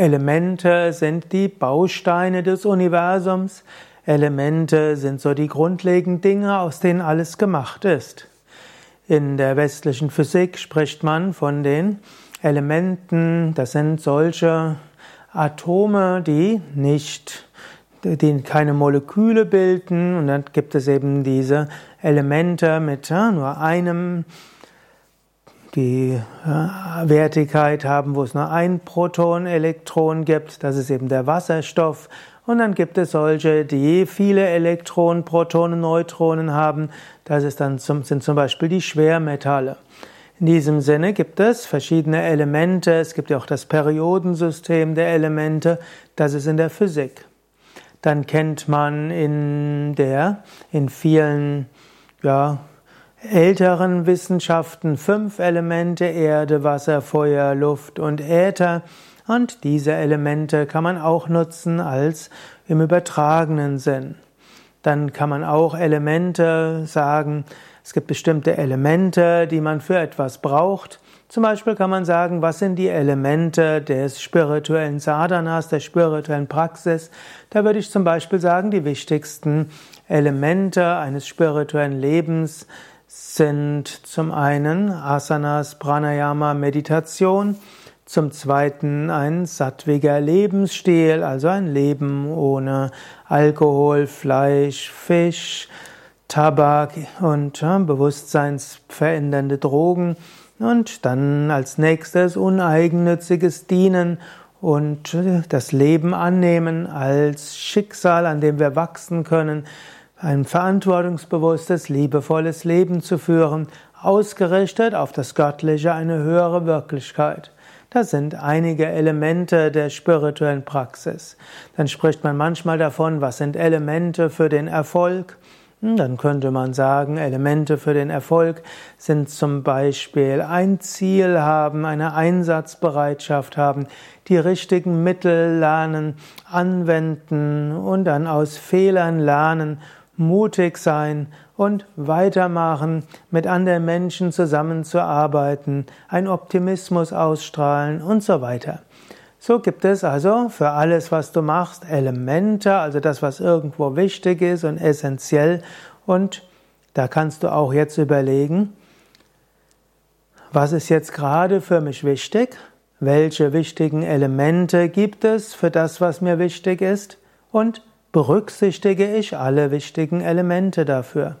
Elemente sind die Bausteine des Universums. Elemente sind so die grundlegenden Dinge, aus denen alles gemacht ist. In der westlichen Physik spricht man von den Elementen, das sind solche Atome, die nicht, die keine Moleküle bilden und dann gibt es eben diese Elemente mit nur einem die Wertigkeit haben, wo es nur ein Proton, Elektron gibt, das ist eben der Wasserstoff. Und dann gibt es solche, die viele Elektronen, Protonen, Neutronen haben. Das ist dann zum, sind zum Beispiel die Schwermetalle. In diesem Sinne gibt es verschiedene Elemente. Es gibt ja auch das Periodensystem der Elemente. Das ist in der Physik. Dann kennt man in der, in vielen, ja, älteren Wissenschaften fünf Elemente Erde, Wasser, Feuer, Luft und Äther. Und diese Elemente kann man auch nutzen als im übertragenen Sinn. Dann kann man auch Elemente sagen, es gibt bestimmte Elemente, die man für etwas braucht. Zum Beispiel kann man sagen, was sind die Elemente des spirituellen Sadhanas, der spirituellen Praxis. Da würde ich zum Beispiel sagen, die wichtigsten Elemente eines spirituellen Lebens sind zum einen Asanas, Pranayama, Meditation, zum zweiten ein sattwiger Lebensstil, also ein Leben ohne Alkohol, Fleisch, Fisch, Tabak und ja, bewusstseinsverändernde Drogen. Und dann als nächstes uneigennütziges Dienen und das Leben annehmen als Schicksal, an dem wir wachsen können, ein verantwortungsbewusstes, liebevolles Leben zu führen, ausgerichtet auf das Göttliche, eine höhere Wirklichkeit. Das sind einige Elemente der spirituellen Praxis. Dann spricht man manchmal davon, was sind Elemente für den Erfolg. Hm, dann könnte man sagen, Elemente für den Erfolg sind zum Beispiel ein Ziel haben, eine Einsatzbereitschaft haben, die richtigen Mittel lernen, anwenden und dann aus Fehlern lernen mutig sein und weitermachen, mit anderen Menschen zusammenzuarbeiten, ein Optimismus ausstrahlen und so weiter. So gibt es also für alles, was du machst, Elemente, also das, was irgendwo wichtig ist und essentiell. Und da kannst du auch jetzt überlegen, was ist jetzt gerade für mich wichtig? Welche wichtigen Elemente gibt es für das, was mir wichtig ist? Und berücksichtige ich alle wichtigen Elemente dafür.